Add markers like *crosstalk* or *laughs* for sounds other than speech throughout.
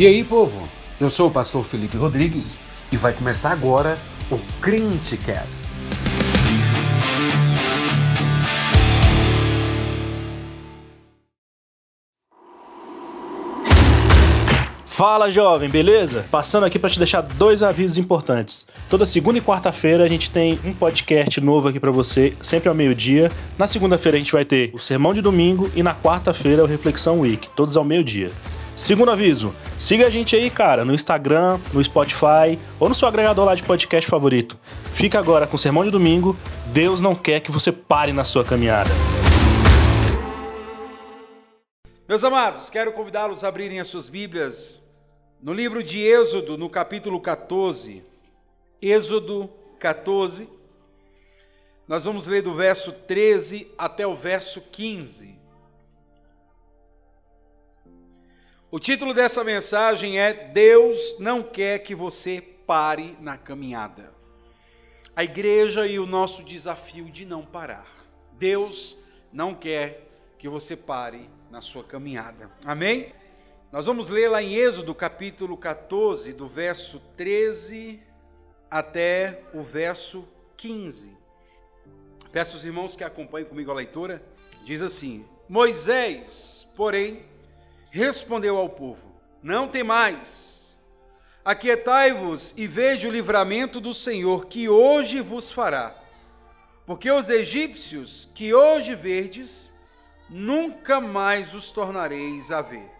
E aí, povo? Eu sou o pastor Felipe Rodrigues e vai começar agora o Crentecast. Fala jovem, beleza? Passando aqui para te deixar dois avisos importantes. Toda segunda e quarta-feira a gente tem um podcast novo aqui para você, sempre ao meio-dia. Na segunda-feira a gente vai ter o Sermão de Domingo e na quarta-feira o Reflexão Week, todos ao meio-dia. Segundo aviso, siga a gente aí, cara, no Instagram, no Spotify ou no seu agregador lá de podcast favorito. Fica agora com o Sermão de Domingo. Deus não quer que você pare na sua caminhada. Meus amados, quero convidá-los a abrirem as suas Bíblias no livro de Êxodo, no capítulo 14, Êxodo 14, nós vamos ler do verso 13 até o verso 15. O título dessa mensagem é Deus não quer que você pare na caminhada. A igreja e o nosso desafio de não parar. Deus não quer que você pare na sua caminhada. Amém? Nós vamos ler lá em Êxodo capítulo 14, do verso 13 até o verso 15. Peço aos irmãos que acompanhem comigo a leitura. Diz assim: Moisés, porém, respondeu ao povo: Não temais, aquietai-vos e veja o livramento do Senhor que hoje vos fará. Porque os egípcios que hoje verdes, nunca mais os tornareis a ver.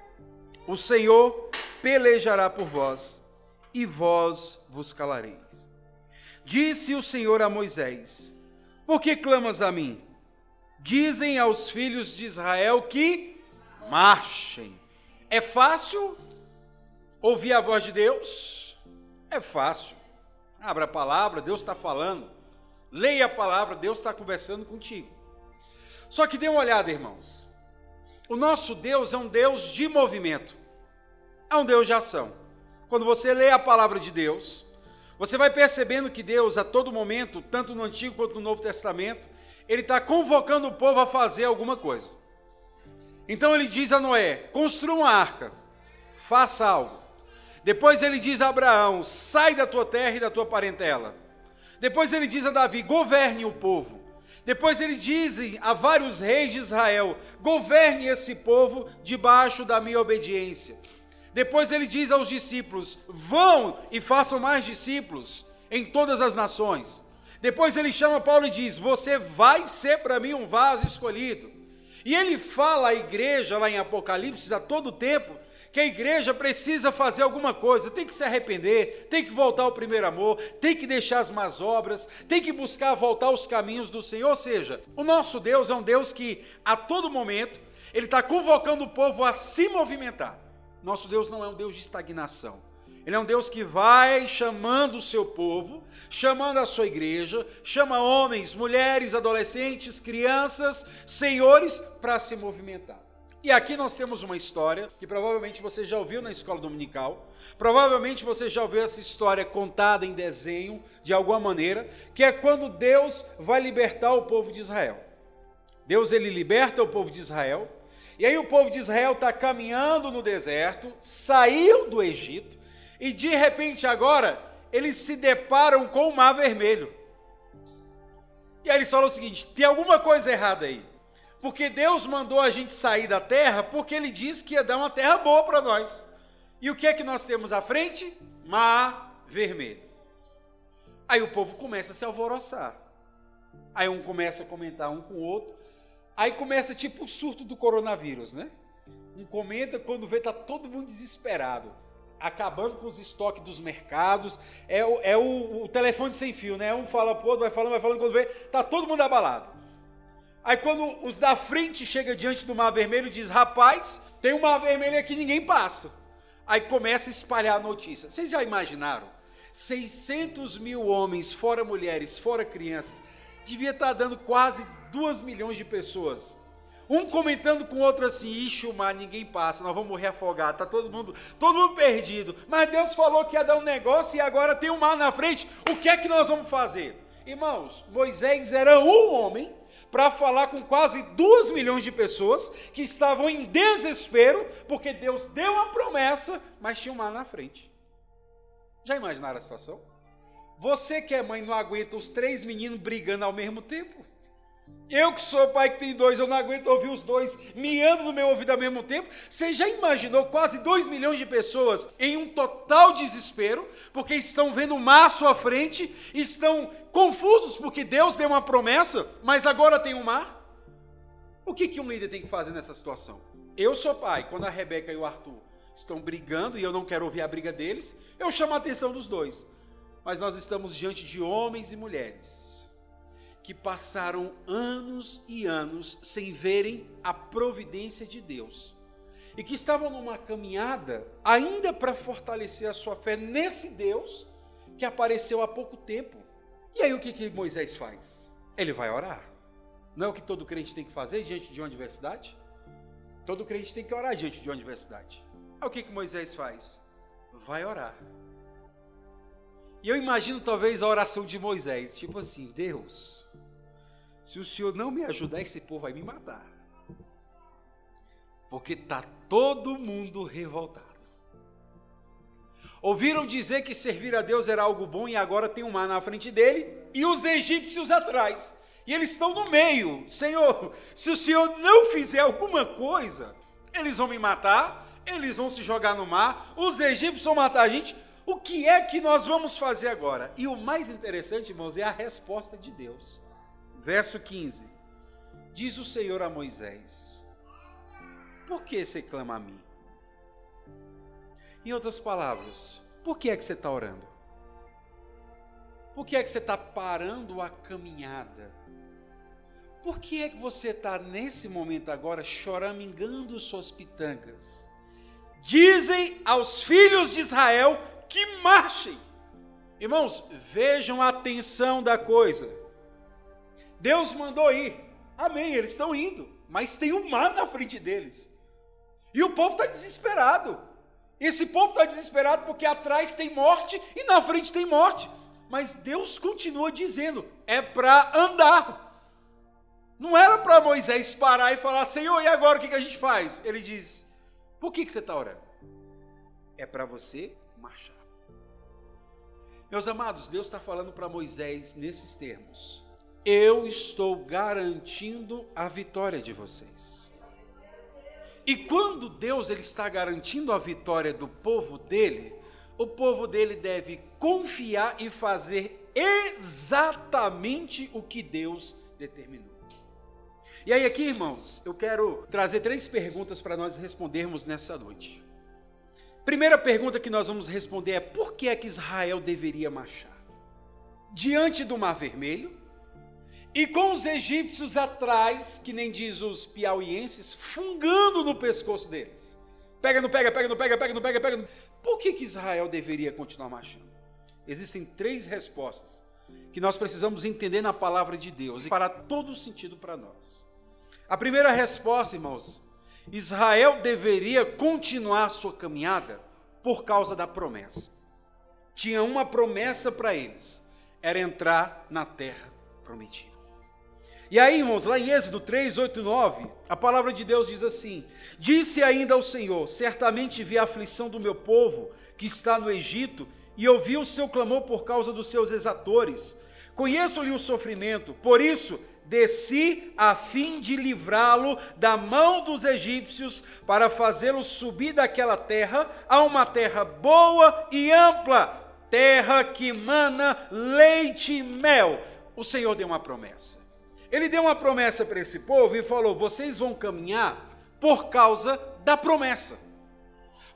O Senhor pelejará por vós, e vós vos calareis. Disse o Senhor a Moisés: Por que clamas a mim? Dizem aos filhos de Israel que marchem. É fácil ouvir a voz de Deus? É fácil. Abra a palavra, Deus está falando. Leia a palavra, Deus está conversando contigo. Só que dê uma olhada, irmãos. O nosso Deus é um Deus de movimento é um Deus de ação. Quando você lê a palavra de Deus, você vai percebendo que Deus, a todo momento, tanto no Antigo quanto no Novo Testamento, ele está convocando o povo a fazer alguma coisa. Então ele diz a Noé: construa uma arca, faça algo. Depois ele diz a Abraão: sai da tua terra e da tua parentela. Depois ele diz a Davi: governe o povo. Depois ele diz a vários reis de Israel: governe esse povo debaixo da minha obediência. Depois ele diz aos discípulos: vão e façam mais discípulos em todas as nações. Depois ele chama Paulo e diz: Você vai ser para mim um vaso escolhido. E ele fala à igreja lá em Apocalipse a todo tempo que a igreja precisa fazer alguma coisa, tem que se arrepender, tem que voltar ao primeiro amor, tem que deixar as más obras, tem que buscar voltar aos caminhos do Senhor. Ou seja, o nosso Deus é um Deus que a todo momento ele está convocando o povo a se movimentar. Nosso Deus não é um Deus de estagnação. Ele é um Deus que vai chamando o seu povo, chamando a sua igreja, chama homens, mulheres, adolescentes, crianças, senhores para se movimentar. E aqui nós temos uma história que provavelmente você já ouviu na escola dominical. Provavelmente você já ouviu essa história contada em desenho de alguma maneira, que é quando Deus vai libertar o povo de Israel. Deus ele liberta o povo de Israel e aí o povo de Israel está caminhando no deserto, saiu do Egito, e de repente agora eles se deparam com o mar vermelho. E aí eles falam o seguinte: tem alguma coisa errada aí. Porque Deus mandou a gente sair da terra porque ele disse que ia dar uma terra boa para nós. E o que é que nós temos à frente? Mar vermelho. Aí o povo começa a se alvoroçar. Aí um começa a comentar um com o outro. Aí começa tipo o surto do coronavírus, né? Um comenta quando vê tá todo mundo desesperado, acabando com os estoques dos mercados. É, o, é o, o telefone sem fio, né? Um fala pro outro, vai falando, vai falando, quando vê, tá todo mundo abalado. Aí quando os da frente chega diante do mar vermelho diz: "Rapaz, tem um mar vermelho aqui, ninguém passa". Aí começa a espalhar a notícia. Vocês já imaginaram? 600 mil homens, fora mulheres, fora crianças, devia estar tá dando quase duas milhões de pessoas. Um comentando com o outro assim, ixi, mar, ninguém passa, nós vamos morrer afogado, tá todo mundo, todo mundo perdido. Mas Deus falou que ia dar um negócio e agora tem um mar na frente. O que é que nós vamos fazer? Irmãos, Moisés era um homem para falar com quase duas milhões de pessoas que estavam em desespero, porque Deus deu a promessa, mas tinha um mar na frente. Já imaginaram a situação? Você que é mãe não aguenta os três meninos brigando ao mesmo tempo? Eu que sou pai que tem dois, eu não aguento ouvir os dois miando no meu ouvido ao mesmo tempo. Você já imaginou quase dois milhões de pessoas em um total desespero, porque estão vendo o mar à sua frente, estão confusos porque Deus deu uma promessa, mas agora tem um mar? O que, que um líder tem que fazer nessa situação? Eu sou pai, quando a Rebeca e o Arthur estão brigando e eu não quero ouvir a briga deles, eu chamo a atenção dos dois. Mas nós estamos diante de homens e mulheres que passaram anos e anos sem verem a providência de Deus e que estavam numa caminhada ainda para fortalecer a sua fé nesse Deus que apareceu há pouco tempo. E aí o que, que Moisés faz? Ele vai orar. Não é o que todo crente tem que fazer diante de uma adversidade? Todo crente tem que orar diante de uma adversidade. Aí o que, que Moisés faz? Vai orar. E eu imagino talvez a oração de Moisés, tipo assim, Deus, se o Senhor não me ajudar, esse povo vai me matar. Porque está todo mundo revoltado. Ouviram dizer que servir a Deus era algo bom e agora tem um mar na frente dele e os egípcios atrás. E eles estão no meio. Senhor, se o Senhor não fizer alguma coisa, eles vão me matar, eles vão se jogar no mar, os egípcios vão matar a gente. O que é que nós vamos fazer agora? E o mais interessante, irmãos, é a resposta de Deus. Verso 15: Diz o Senhor a Moisés: Por que você clama a mim? Em outras palavras, por que é que você está orando? Por que é que você está parando a caminhada? Por que é que você está nesse momento agora choramingando suas pitangas? Dizem aos filhos de Israel que marchem. Irmãos, vejam a atenção da coisa. Deus mandou ir. Amém, eles estão indo. Mas tem um mar na frente deles. E o povo está desesperado. Esse povo está desesperado porque atrás tem morte e na frente tem morte. Mas Deus continua dizendo: é para andar. Não era para Moisés parar e falar: Senhor, e agora o que, que a gente faz? Ele diz: por que, que você está orando? É para você marchar. Meus amados, Deus está falando para Moisés nesses termos eu estou garantindo a vitória de vocês. E quando Deus ele está garantindo a vitória do povo dele, o povo dele deve confiar e fazer exatamente o que Deus determinou. E aí aqui, irmãos, eu quero trazer três perguntas para nós respondermos nessa noite. Primeira pergunta que nós vamos responder é: por que é que Israel deveria marchar? Diante do Mar Vermelho, e com os egípcios atrás, que nem diz os piauienses, fungando no pescoço deles. Pega, não pega, pega, não pega, pega, não pega, pega. Não... Por que, que Israel deveria continuar marchando? Existem três respostas que nós precisamos entender na palavra de Deus e para todo sentido para nós. A primeira resposta, irmãos, Israel deveria continuar sua caminhada por causa da promessa. Tinha uma promessa para eles, era entrar na terra prometida. E aí, irmãos, lá em Êxodo 3, 8 e 9, a palavra de Deus diz assim: Disse ainda ao Senhor: Certamente vi a aflição do meu povo que está no Egito, e ouvi o seu clamor por causa dos seus exatores. Conheço-lhe o sofrimento, por isso desci a fim de livrá-lo da mão dos egípcios, para fazê-lo subir daquela terra a uma terra boa e ampla, terra que mana leite e mel. O Senhor deu uma promessa. Ele deu uma promessa para esse povo e falou: vocês vão caminhar por causa da promessa.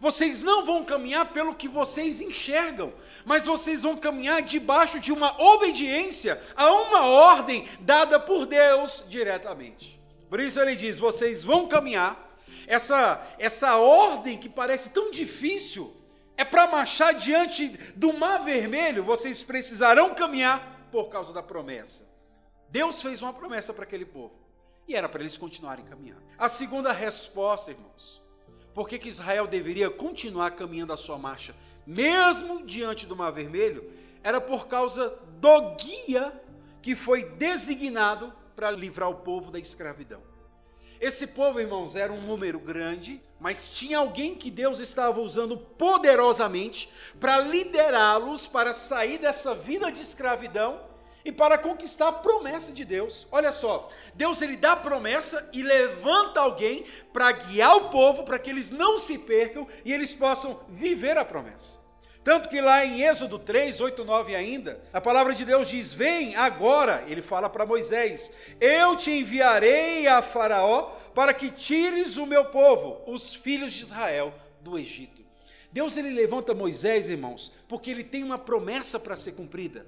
Vocês não vão caminhar pelo que vocês enxergam, mas vocês vão caminhar debaixo de uma obediência a uma ordem dada por Deus diretamente. Por isso ele diz: vocês vão caminhar. Essa, essa ordem que parece tão difícil é para marchar diante do mar vermelho, vocês precisarão caminhar por causa da promessa. Deus fez uma promessa para aquele povo. E era para eles continuarem caminhando. A segunda resposta, irmãos, por que, que Israel deveria continuar caminhando a sua marcha, mesmo diante do Mar Vermelho, era por causa do guia que foi designado para livrar o povo da escravidão. Esse povo, irmãos, era um número grande, mas tinha alguém que Deus estava usando poderosamente para liderá-los para sair dessa vida de escravidão e para conquistar a promessa de Deus. Olha só, Deus ele dá promessa e levanta alguém para guiar o povo para que eles não se percam e eles possam viver a promessa. Tanto que lá em Êxodo 3, 8, 9 ainda, a palavra de Deus diz: Vem agora, ele fala para Moisés: Eu te enviarei a Faraó para que tires o meu povo, os filhos de Israel, do Egito. Deus ele levanta Moisés, irmãos, porque ele tem uma promessa para ser cumprida.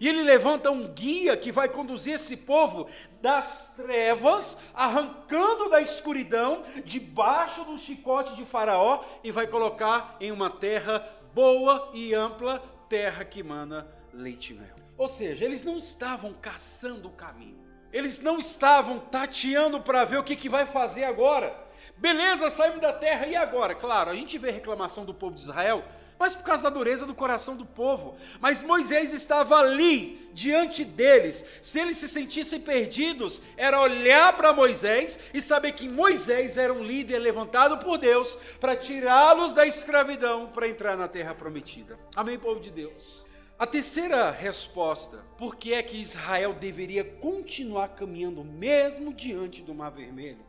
E ele levanta um guia que vai conduzir esse povo das trevas, arrancando da escuridão, debaixo do chicote de Faraó, e vai colocar em uma terra boa e ampla, terra que mana leite e mel. Ou seja, eles não estavam caçando o caminho, eles não estavam tateando para ver o que, que vai fazer agora. Beleza, saímos da terra, e agora? Claro, a gente vê reclamação do povo de Israel mas por causa da dureza do coração do povo. Mas Moisés estava ali, diante deles. Se eles se sentissem perdidos, era olhar para Moisés e saber que Moisés era um líder levantado por Deus para tirá-los da escravidão para entrar na terra prometida. Amém, povo de Deus. A terceira resposta, por que é que Israel deveria continuar caminhando mesmo diante do Mar Vermelho,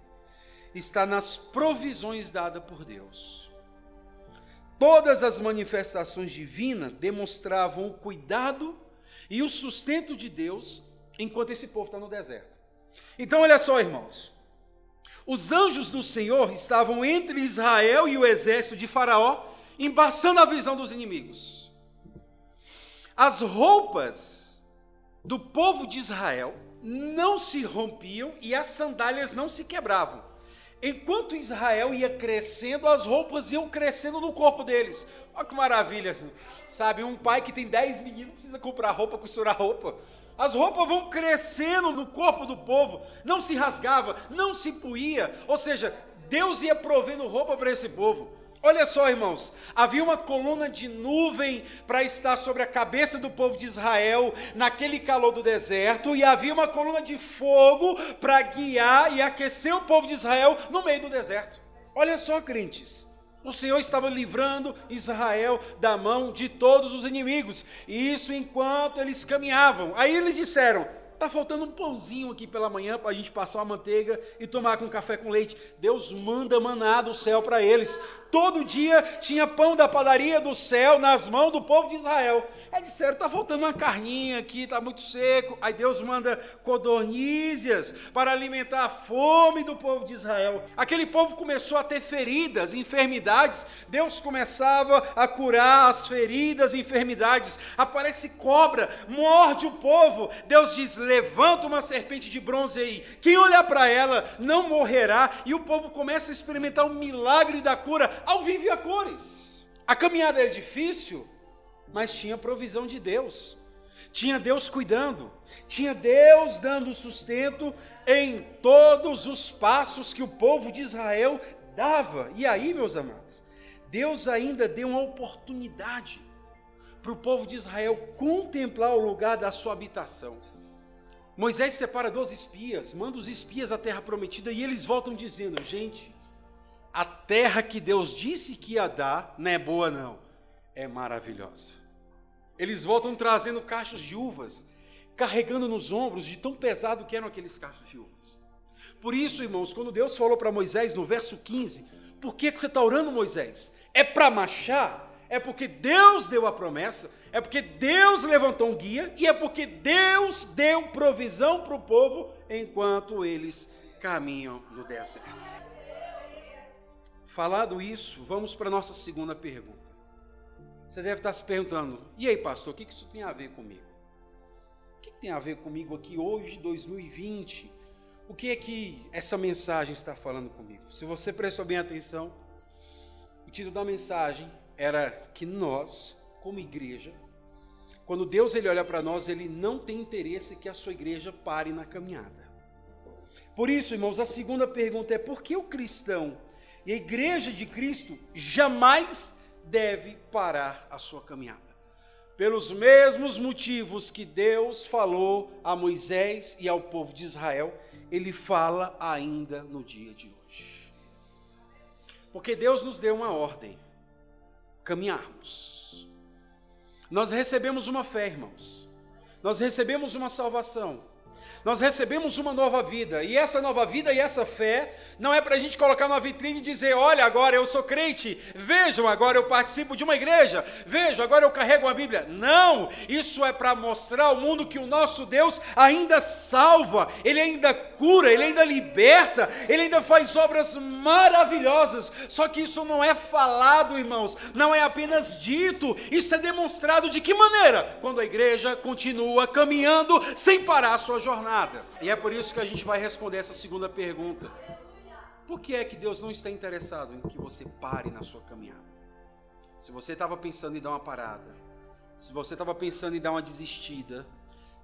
está nas provisões dadas por Deus. Todas as manifestações divinas demonstravam o cuidado e o sustento de Deus enquanto esse povo está no deserto. Então, olha só, irmãos. Os anjos do Senhor estavam entre Israel e o exército de Faraó, embaçando a visão dos inimigos. As roupas do povo de Israel não se rompiam e as sandálias não se quebravam. Enquanto Israel ia crescendo, as roupas iam crescendo no corpo deles. Olha que maravilha, sabe? Um pai que tem dez meninos precisa comprar roupa, costurar roupa. As roupas vão crescendo no corpo do povo, não se rasgava, não se puía, ou seja, Deus ia provendo roupa para esse povo. Olha só, irmãos, havia uma coluna de nuvem para estar sobre a cabeça do povo de Israel naquele calor do deserto, e havia uma coluna de fogo para guiar e aquecer o povo de Israel no meio do deserto. Olha só, crentes, o Senhor estava livrando Israel da mão de todos os inimigos, e isso enquanto eles caminhavam. Aí eles disseram: Está faltando um pãozinho aqui pela manhã para a gente passar uma manteiga e tomar com café com leite. Deus manda maná do céu para eles. Todo dia tinha pão da padaria do céu nas mãos do povo de Israel. Aí disseram: está faltando uma carninha aqui, está muito seco. Aí Deus manda codornízias para alimentar a fome do povo de Israel. Aquele povo começou a ter feridas, enfermidades. Deus começava a curar as feridas, enfermidades. Aparece cobra, morde o povo. Deus diz: levanta uma serpente de bronze aí. Quem olhar para ela não morrerá. E o povo começa a experimentar o milagre da cura ao vivo a cores. A caminhada é difícil, mas tinha provisão de Deus. Tinha Deus cuidando, tinha Deus dando sustento em todos os passos que o povo de Israel dava. E aí, meus amados, Deus ainda deu uma oportunidade para o povo de Israel contemplar o lugar da sua habitação. Moisés separa 12 espias, manda os espias à terra prometida e eles voltam dizendo: gente, a terra que Deus disse que ia dar não é boa, não é maravilhosa. Eles voltam trazendo cachos de uvas, carregando nos ombros de tão pesado que eram aqueles cachos de uvas. Por isso, irmãos, quando Deus falou para Moisés no verso 15, por que, que você está orando, Moisés? É para machar? É porque Deus deu a promessa, é porque Deus levantou um guia e é porque Deus deu provisão para o povo enquanto eles caminham no deserto. Falado isso, vamos para a nossa segunda pergunta. Você deve estar se perguntando: e aí, pastor, o que isso tem a ver comigo? O que tem a ver comigo aqui hoje, 2020? O que é que essa mensagem está falando comigo? Se você prestou bem atenção, o título da mensagem era que nós, como igreja, quando Deus ele olha para nós, ele não tem interesse que a sua igreja pare na caminhada. Por isso, irmãos, a segunda pergunta é: por que o cristão e a igreja de Cristo jamais deve parar a sua caminhada. pelos mesmos motivos que Deus falou a Moisés e ao povo de Israel, ele fala ainda no dia de hoje. Porque Deus nos deu uma ordem: caminharmos. Nós recebemos uma fé, irmãos. Nós recebemos uma salvação. Nós recebemos uma nova vida, e essa nova vida e essa fé não é para a gente colocar na vitrine e dizer: olha, agora eu sou crente, vejam, agora eu participo de uma igreja, vejam, agora eu carrego uma Bíblia. Não, isso é para mostrar ao mundo que o nosso Deus ainda salva, Ele ainda cura, Ele ainda liberta, Ele ainda faz obras maravilhosas. Só que isso não é falado, irmãos, não é apenas dito, isso é demonstrado de que maneira? Quando a igreja continua caminhando sem parar a sua jornada E é por isso que a gente vai responder essa segunda pergunta. Por que é que Deus não está interessado em que você pare na sua caminhada? Se você estava pensando em dar uma parada, se você estava pensando em dar uma desistida,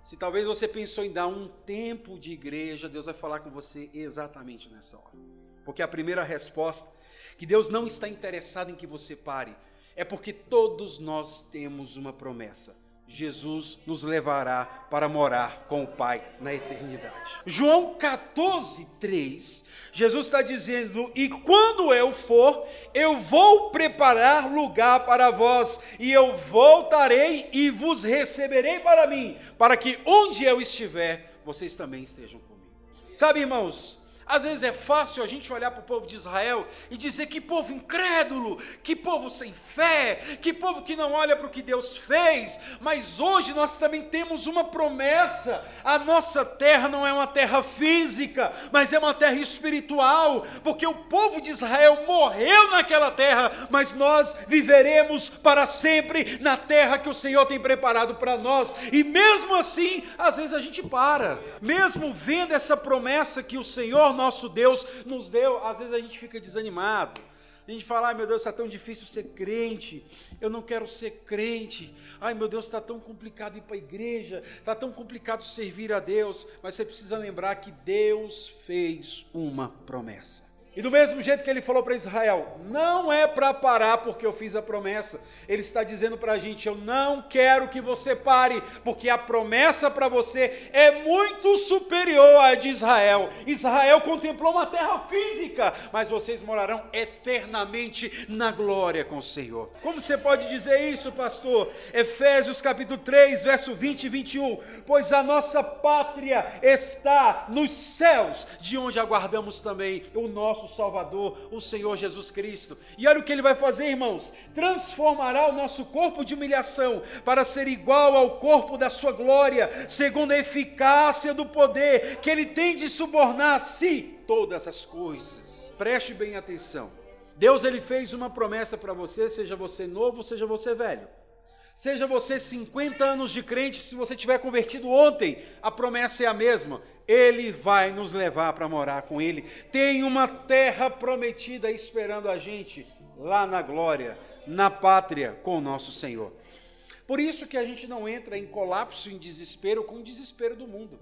se talvez você pensou em dar um tempo de igreja, Deus vai falar com você exatamente nessa hora. Porque a primeira resposta, que Deus não está interessado em que você pare, é porque todos nós temos uma promessa. Jesus nos levará para morar com o Pai na eternidade. João 14, 3, Jesus está dizendo: E quando eu for, eu vou preparar lugar para vós, e eu voltarei e vos receberei para mim, para que onde eu estiver, vocês também estejam comigo. Sabe, irmãos, às vezes é fácil a gente olhar para o povo de Israel e dizer que povo incrédulo, que povo sem fé, que povo que não olha para o que Deus fez, mas hoje nós também temos uma promessa: a nossa terra não é uma terra física, mas é uma terra espiritual, porque o povo de Israel morreu naquela terra, mas nós viveremos para sempre na terra que o Senhor tem preparado para nós, e mesmo assim, às vezes a gente para, mesmo vendo essa promessa que o Senhor nosso Deus nos deu, às vezes a gente fica desanimado. A gente fala, ai meu Deus, está tão difícil ser crente, eu não quero ser crente, ai meu Deus, está tão complicado ir para a igreja, está tão complicado servir a Deus, mas você precisa lembrar que Deus fez uma promessa. E do mesmo jeito que ele falou para Israel, não é para parar porque eu fiz a promessa. Ele está dizendo para a gente: eu não quero que você pare, porque a promessa para você é muito superior à de Israel. Israel contemplou uma terra física, mas vocês morarão eternamente na glória com o Senhor. Como você pode dizer isso, pastor? Efésios capítulo 3, verso 20 e 21. Pois a nossa pátria está nos céus, de onde aguardamos também o nosso nosso Salvador, o Senhor Jesus Cristo. E olha o que ele vai fazer, irmãos: transformará o nosso corpo de humilhação para ser igual ao corpo da sua glória, segundo a eficácia do poder que ele tem de subornar a si todas as coisas. Preste bem atenção. Deus ele fez uma promessa para você, seja você novo, seja você velho. Seja você 50 anos de crente, se você tiver convertido ontem, a promessa é a mesma. Ele vai nos levar para morar com Ele. Tem uma terra prometida esperando a gente lá na glória, na pátria com o nosso Senhor. Por isso que a gente não entra em colapso, em desespero com o desespero do mundo.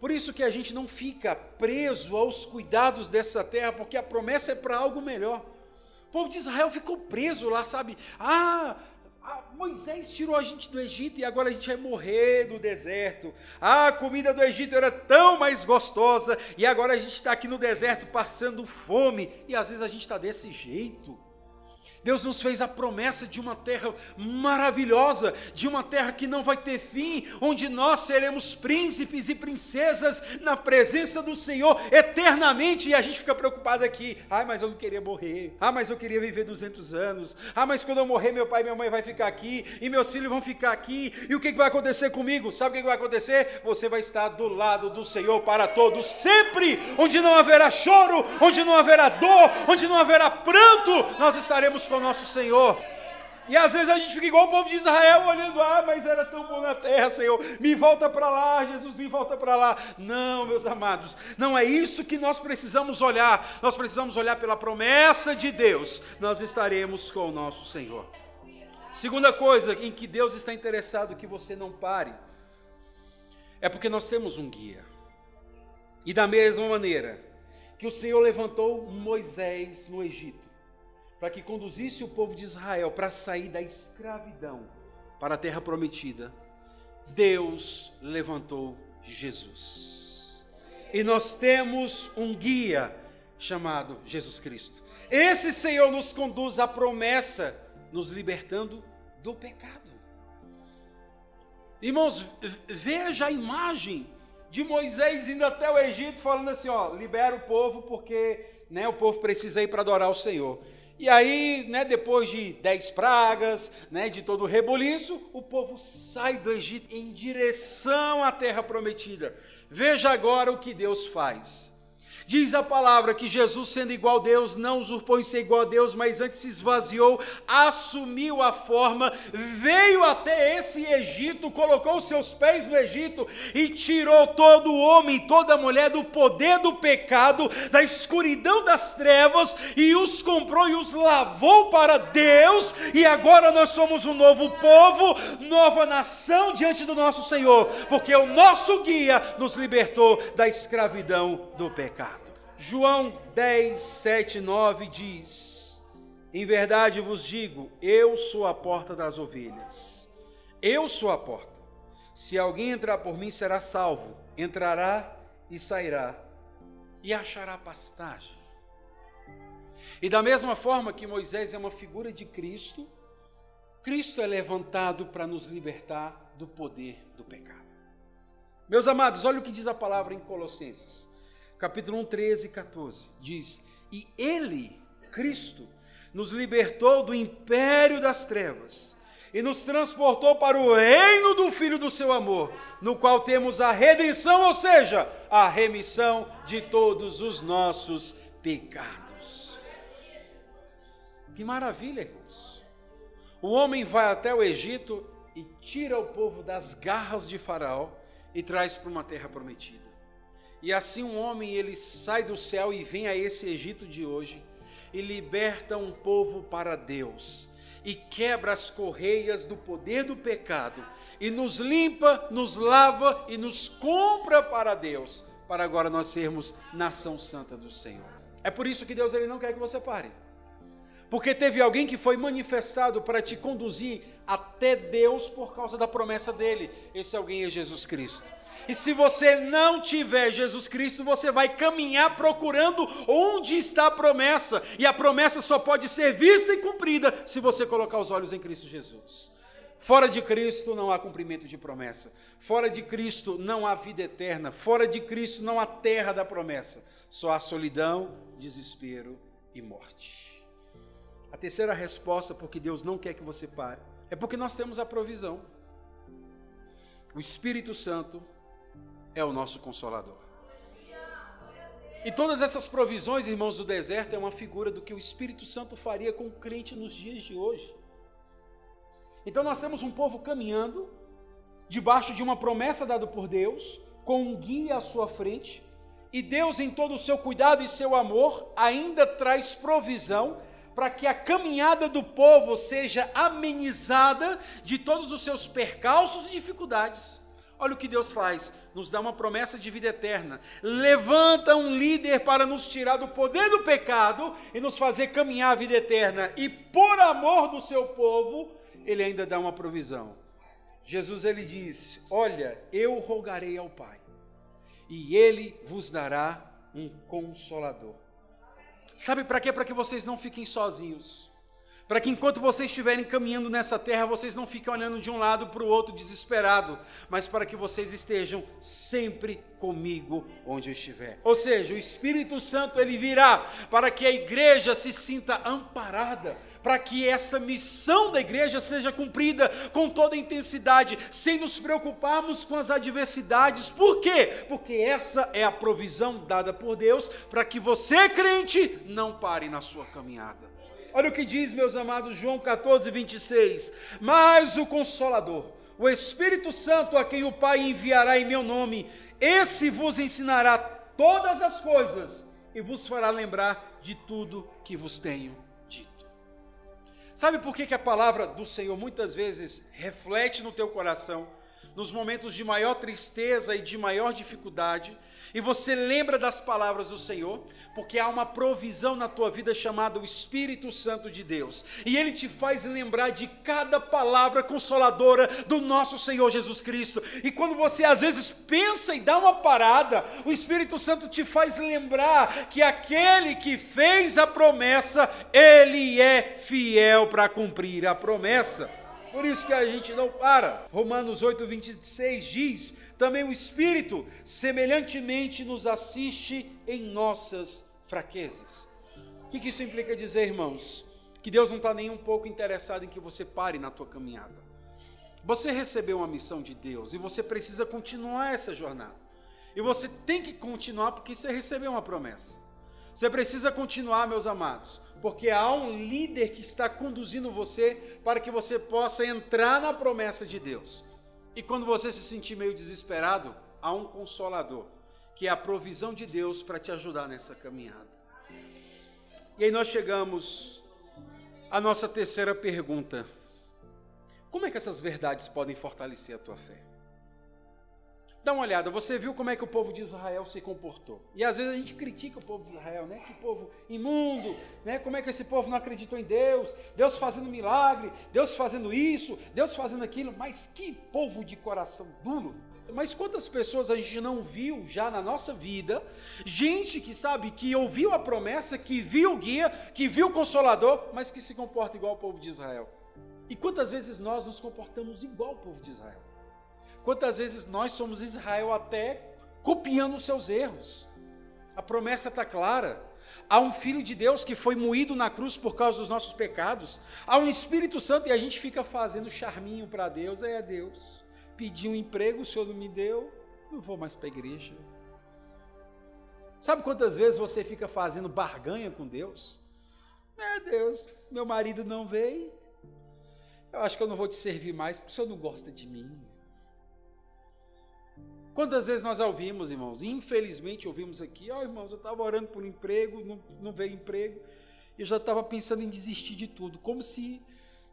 Por isso que a gente não fica preso aos cuidados dessa terra, porque a promessa é para algo melhor. O povo de Israel ficou preso lá, sabe? Ah, ah, Moisés tirou a gente do Egito e agora a gente vai morrer no deserto. Ah, a comida do Egito era tão mais gostosa e agora a gente está aqui no deserto passando fome. E às vezes a gente está desse jeito. Deus nos fez a promessa de uma terra maravilhosa, de uma terra que não vai ter fim, onde nós seremos príncipes e princesas na presença do Senhor eternamente. E a gente fica preocupado aqui: ai, mas eu não queria morrer, ah, mas eu queria viver 200 anos, ah, mas quando eu morrer, meu pai e minha mãe vai ficar aqui, e meus filhos vão ficar aqui, e o que vai acontecer comigo? Sabe o que vai acontecer? Você vai estar do lado do Senhor para todos, sempre, onde não haverá choro, onde não haverá dor, onde não haverá pranto, nós estaremos com o nosso Senhor. E às vezes a gente fica igual o povo de Israel, olhando, ah, mas era tão bom na terra, Senhor, me volta para lá, Jesus, me volta para lá. Não, meus amados, não é isso que nós precisamos olhar, nós precisamos olhar pela promessa de Deus, nós estaremos com o nosso Senhor. Segunda coisa em que Deus está interessado que você não pare, é porque nós temos um guia. E da mesma maneira que o Senhor levantou Moisés no Egito, para que conduzisse o povo de Israel para sair da escravidão, para a terra prometida, Deus levantou Jesus. E nós temos um guia chamado Jesus Cristo. Esse Senhor nos conduz à promessa, nos libertando do pecado. Irmãos, veja a imagem de Moisés indo até o Egito falando assim, ó, libera o povo porque, né, o povo precisa ir para adorar o Senhor. E aí, né, depois de dez pragas, né, de todo o reboliço, o povo sai do Egito em direção à terra prometida. Veja agora o que Deus faz. Diz a palavra que Jesus, sendo igual a Deus, não usurpou em ser igual a Deus, mas antes se esvaziou, assumiu a forma, veio até esse Egito, colocou os seus pés no Egito e tirou todo homem, toda mulher do poder do pecado, da escuridão das trevas e os comprou e os lavou para Deus. E agora nós somos um novo povo, nova nação diante do nosso Senhor, porque o nosso guia nos libertou da escravidão do pecado. João 10, 7, 9 diz: Em verdade vos digo, eu sou a porta das ovelhas. Eu sou a porta. Se alguém entrar por mim, será salvo. Entrará e sairá, e achará pastagem. E da mesma forma que Moisés é uma figura de Cristo, Cristo é levantado para nos libertar do poder do pecado. Meus amados, olha o que diz a palavra em Colossenses capítulo 1, 13 e 14, diz: E Ele, Cristo, nos libertou do império das trevas e nos transportou para o reino do Filho do seu amor, no qual temos a redenção, ou seja, a remissão de todos os nossos pecados. Que maravilha, irmãos! O homem vai até o Egito e tira o povo das garras de Faraó e traz para uma terra prometida. E assim um homem ele sai do céu e vem a esse Egito de hoje e liberta um povo para Deus e quebra as correias do poder do pecado e nos limpa, nos lava e nos compra para Deus, para agora nós sermos nação santa do Senhor. É por isso que Deus ele não quer que você pare. Porque teve alguém que foi manifestado para te conduzir até Deus por causa da promessa dele. Esse alguém é Jesus Cristo. E se você não tiver Jesus Cristo, você vai caminhar procurando onde está a promessa. E a promessa só pode ser vista e cumprida se você colocar os olhos em Cristo Jesus. Fora de Cristo não há cumprimento de promessa. Fora de Cristo não há vida eterna. Fora de Cristo não há terra da promessa. Só há solidão, desespero e morte. A terceira resposta porque Deus não quer que você pare é porque nós temos a provisão. O Espírito Santo é o nosso consolador. E todas essas provisões, irmãos do deserto, é uma figura do que o Espírito Santo faria com o crente nos dias de hoje. Então nós temos um povo caminhando debaixo de uma promessa dada por Deus, com um guia à sua frente, e Deus, em todo o seu cuidado e seu amor, ainda traz provisão para que a caminhada do povo seja amenizada de todos os seus percalços e dificuldades. Olha o que Deus faz: nos dá uma promessa de vida eterna, levanta um líder para nos tirar do poder do pecado e nos fazer caminhar a vida eterna, e por amor do seu povo, ele ainda dá uma provisão. Jesus ele diz: Olha, eu rogarei ao Pai, e ele vos dará um consolador. Sabe para quê? Para que vocês não fiquem sozinhos para que enquanto vocês estiverem caminhando nessa terra, vocês não fiquem olhando de um lado para o outro desesperado, mas para que vocês estejam sempre comigo onde eu estiver. Ou seja, o Espírito Santo ele virá para que a igreja se sinta amparada, para que essa missão da igreja seja cumprida com toda intensidade, sem nos preocuparmos com as adversidades. Por quê? Porque essa é a provisão dada por Deus para que você, crente, não pare na sua caminhada. Olha o que diz, meus amados, João 14, 26. Mas o Consolador, o Espírito Santo, a quem o Pai enviará em meu nome, esse vos ensinará todas as coisas e vos fará lembrar de tudo que vos tenho. Sabe por que, que a palavra do Senhor muitas vezes reflete no teu coração? nos momentos de maior tristeza e de maior dificuldade, e você lembra das palavras do Senhor, porque há uma provisão na tua vida chamada o Espírito Santo de Deus, e ele te faz lembrar de cada palavra consoladora do nosso Senhor Jesus Cristo. E quando você às vezes pensa e dá uma parada, o Espírito Santo te faz lembrar que aquele que fez a promessa, ele é fiel para cumprir a promessa. Por isso que a gente não para. Romanos 8, 26 diz: também o Espírito semelhantemente nos assiste em nossas fraquezas. O que isso implica dizer, irmãos? Que Deus não está nem um pouco interessado em que você pare na tua caminhada. Você recebeu uma missão de Deus e você precisa continuar essa jornada. E você tem que continuar porque você recebeu uma promessa. Você precisa continuar, meus amados porque há um líder que está conduzindo você para que você possa entrar na promessa de Deus. E quando você se sentir meio desesperado, há um consolador, que é a provisão de Deus para te ajudar nessa caminhada. E aí nós chegamos à nossa terceira pergunta: Como é que essas verdades podem fortalecer a tua fé? Dá uma olhada, você viu como é que o povo de Israel se comportou. E às vezes a gente critica o povo de Israel, né? Que povo imundo, né? Como é que esse povo não acreditou em Deus? Deus fazendo milagre, Deus fazendo isso, Deus fazendo aquilo. Mas que povo de coração duro. Mas quantas pessoas a gente não viu já na nossa vida? Gente que sabe, que ouviu a promessa, que viu o guia, que viu o consolador, mas que se comporta igual ao povo de Israel. E quantas vezes nós nos comportamos igual ao povo de Israel? Quantas vezes nós somos Israel até copiando os seus erros? A promessa está clara. Há um Filho de Deus que foi moído na cruz por causa dos nossos pecados. Há um Espírito Santo e a gente fica fazendo charminho para Deus. É Deus. Pedi um emprego, o Senhor não me deu, não vou mais para a igreja. Sabe quantas vezes você fica fazendo barganha com Deus? É Deus, meu marido não veio. Eu acho que eu não vou te servir mais porque o Senhor não gosta de mim. Quantas vezes nós ouvimos, irmãos? Infelizmente ouvimos aqui, ó oh, irmãos, eu estava orando por um emprego, não, não veio emprego, eu já estava pensando em desistir de tudo, como se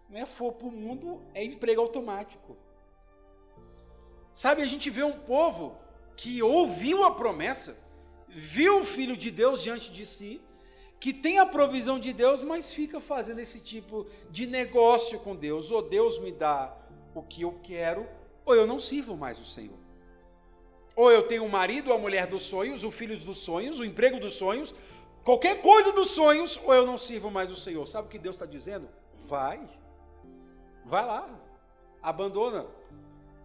né, for para o mundo é emprego automático. Sabe, a gente vê um povo que ouviu a promessa, viu o Filho de Deus diante de si, que tem a provisão de Deus, mas fica fazendo esse tipo de negócio com Deus. Ou Deus me dá o que eu quero, ou eu não sirvo mais o Senhor. Ou eu tenho o marido, a mulher dos sonhos, o filho dos sonhos, o emprego dos sonhos, qualquer coisa dos sonhos, ou eu não sirvo mais o Senhor. Sabe o que Deus está dizendo? Vai, vai lá, abandona.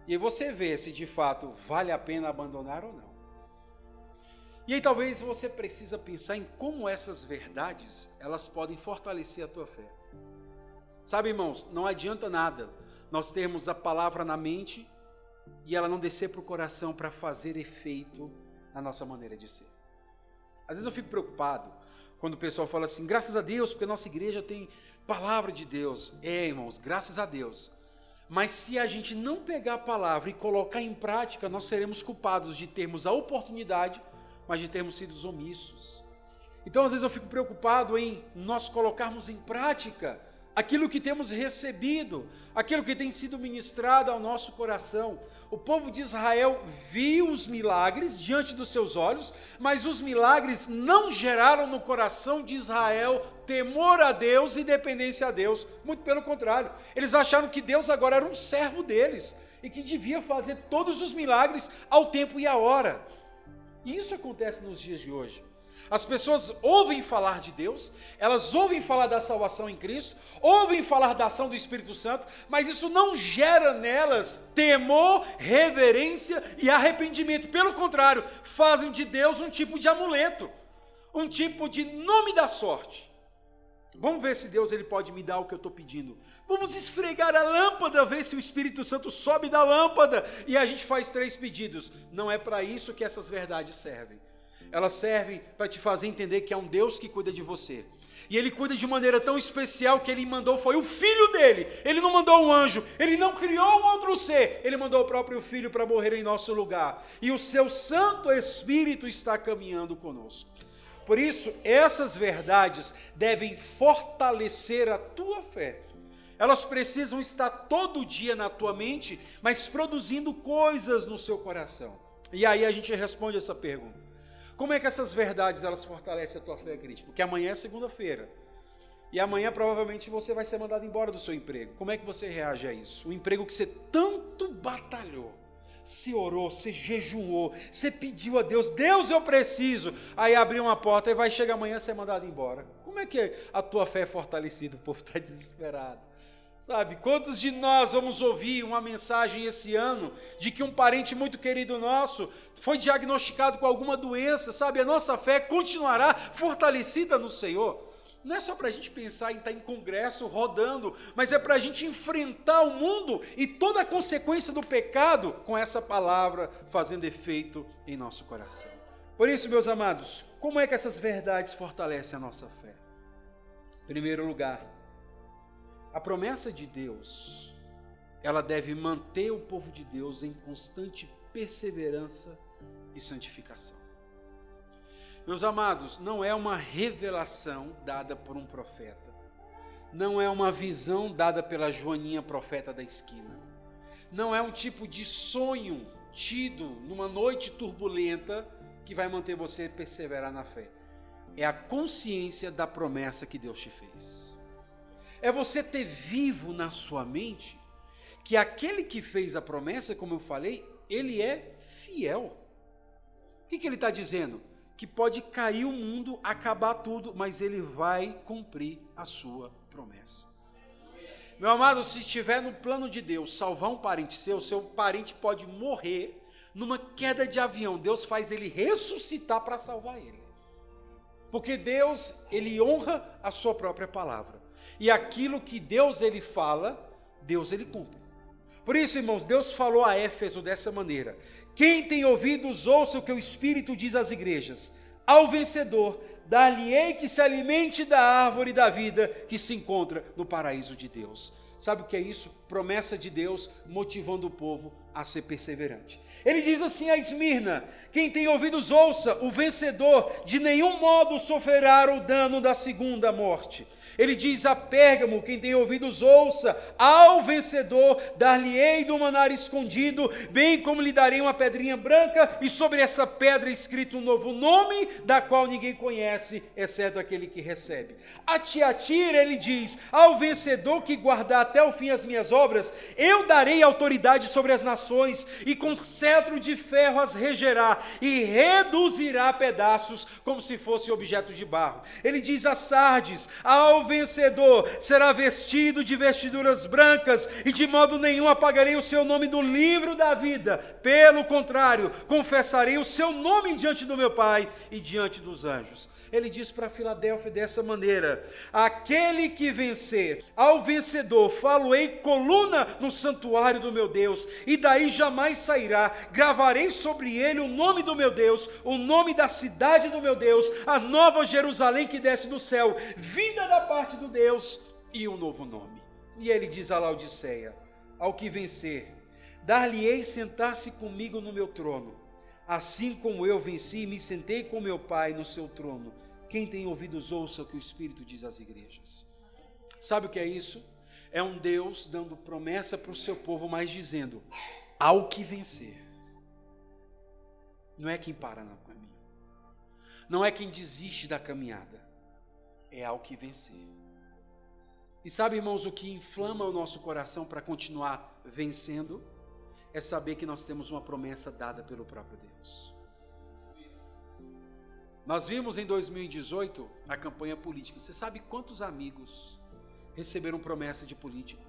E você vê se de fato vale a pena abandonar ou não. E aí talvez você precisa pensar em como essas verdades elas podem fortalecer a tua fé. Sabe, irmãos, não adianta nada nós termos a palavra na mente e ela não descer para o coração para fazer efeito na nossa maneira de ser. Às vezes eu fico preocupado quando o pessoal fala assim, graças a Deus, porque a nossa igreja tem palavra de Deus. É, irmãos, graças a Deus. Mas se a gente não pegar a palavra e colocar em prática, nós seremos culpados de termos a oportunidade, mas de termos sido omissos. Então, às vezes, eu fico preocupado em nós colocarmos em prática aquilo que temos recebido, aquilo que tem sido ministrado ao nosso coração. O povo de Israel viu os milagres diante dos seus olhos, mas os milagres não geraram no coração de Israel temor a Deus e dependência a Deus. Muito pelo contrário, eles acharam que Deus agora era um servo deles e que devia fazer todos os milagres ao tempo e à hora. E isso acontece nos dias de hoje. As pessoas ouvem falar de Deus, elas ouvem falar da salvação em Cristo, ouvem falar da ação do Espírito Santo, mas isso não gera nelas temor, reverência e arrependimento. Pelo contrário, fazem de Deus um tipo de amuleto, um tipo de nome da sorte. Vamos ver se Deus ele pode me dar o que eu estou pedindo. Vamos esfregar a lâmpada, ver se o Espírito Santo sobe da lâmpada. E a gente faz três pedidos. Não é para isso que essas verdades servem elas servem para te fazer entender que é um Deus que cuida de você. E ele cuida de maneira tão especial que ele mandou foi o filho dele. Ele não mandou um anjo, ele não criou um outro ser, ele mandou o próprio filho para morrer em nosso lugar. E o seu Santo Espírito está caminhando conosco. Por isso, essas verdades devem fortalecer a tua fé. Elas precisam estar todo dia na tua mente, mas produzindo coisas no seu coração. E aí a gente responde essa pergunta. Como é que essas verdades elas fortalecem a tua fé crítica? Porque amanhã é segunda-feira. E amanhã provavelmente você vai ser mandado embora do seu emprego. Como é que você reage a isso? O emprego que você tanto batalhou. Você orou, você jejuou, você pediu a Deus, Deus eu preciso. Aí abriu uma porta e vai chegar amanhã ser mandado embora. Como é que a tua fé é fortalecida? O povo está *laughs* desesperado. Sabe, quantos de nós vamos ouvir uma mensagem esse ano de que um parente muito querido nosso foi diagnosticado com alguma doença, sabe? A nossa fé continuará fortalecida no Senhor. Não é só para a gente pensar em estar em congresso rodando, mas é para a gente enfrentar o mundo e toda a consequência do pecado com essa palavra fazendo efeito em nosso coração. Por isso, meus amados, como é que essas verdades fortalecem a nossa fé? Em primeiro lugar, a promessa de Deus, ela deve manter o povo de Deus em constante perseverança e santificação. Meus amados, não é uma revelação dada por um profeta, não é uma visão dada pela Joaninha profeta da esquina, não é um tipo de sonho tido numa noite turbulenta que vai manter você perseverar na fé. É a consciência da promessa que Deus te fez é você ter vivo na sua mente que aquele que fez a promessa, como eu falei, ele é fiel. O que, que ele está dizendo? Que pode cair o mundo, acabar tudo, mas ele vai cumprir a sua promessa. Meu amado, se estiver no plano de Deus salvar um parente seu, seu parente pode morrer numa queda de avião. Deus faz ele ressuscitar para salvar ele. Porque Deus, ele honra a sua própria palavra. E aquilo que Deus ele fala, Deus ele cumpre. Por isso, irmãos, Deus falou a Éfeso dessa maneira: Quem tem ouvidos, ouça o que o Espírito diz às igrejas. Ao vencedor, dar-lhe-ei que se alimente da árvore da vida que se encontra no paraíso de Deus. Sabe o que é isso? Promessa de Deus motivando o povo a ser perseverante. Ele diz assim a Esmirna: Quem tem ouvidos, ouça, o vencedor de nenhum modo sofrerá o dano da segunda morte. Ele diz a Pérgamo: quem tem ouvidos, ouça, ao vencedor dar-lhe-ei do manar escondido, bem como lhe darei uma pedrinha branca, e sobre essa pedra escrito um novo nome, da qual ninguém conhece, exceto aquele que recebe. A Tiatira, ele diz: ao vencedor que guardar até o fim as minhas obras, eu darei autoridade sobre as nações, e com cetro de ferro as regerá, e reduzirá pedaços, como se fosse objeto de barro. Ele diz a Sardes: ao vencedor será vestido de vestiduras brancas, e de modo nenhum apagarei o seu nome do livro da vida. Pelo contrário, confessarei o seu nome diante do meu Pai e diante dos anjos. Ele diz para Filadélfia dessa maneira: Aquele que vencer, ao vencedor, falo-ei coluna no santuário do meu Deus, e daí jamais sairá. Gravarei sobre ele o nome do meu Deus, o nome da cidade do meu Deus, a nova Jerusalém que desce do céu, vinda da parte do Deus, e um novo nome. E ele diz a Laodiceia: Ao que vencer, dar-lhe-ei sentar-se comigo no meu trono Assim como eu venci e me sentei com meu Pai no seu trono, quem tem ouvidos ouça o que o Espírito diz às igrejas. Sabe o que é isso? É um Deus dando promessa para o seu povo, mas dizendo: ao que vencer. Não é quem para no caminho. Não é quem desiste da caminhada. É ao que vencer. E sabe, irmãos, o que inflama o nosso coração para continuar vencendo? é saber que nós temos uma promessa dada pelo próprio Deus. Nós vimos em 2018 a campanha política. Você sabe quantos amigos receberam promessa de político?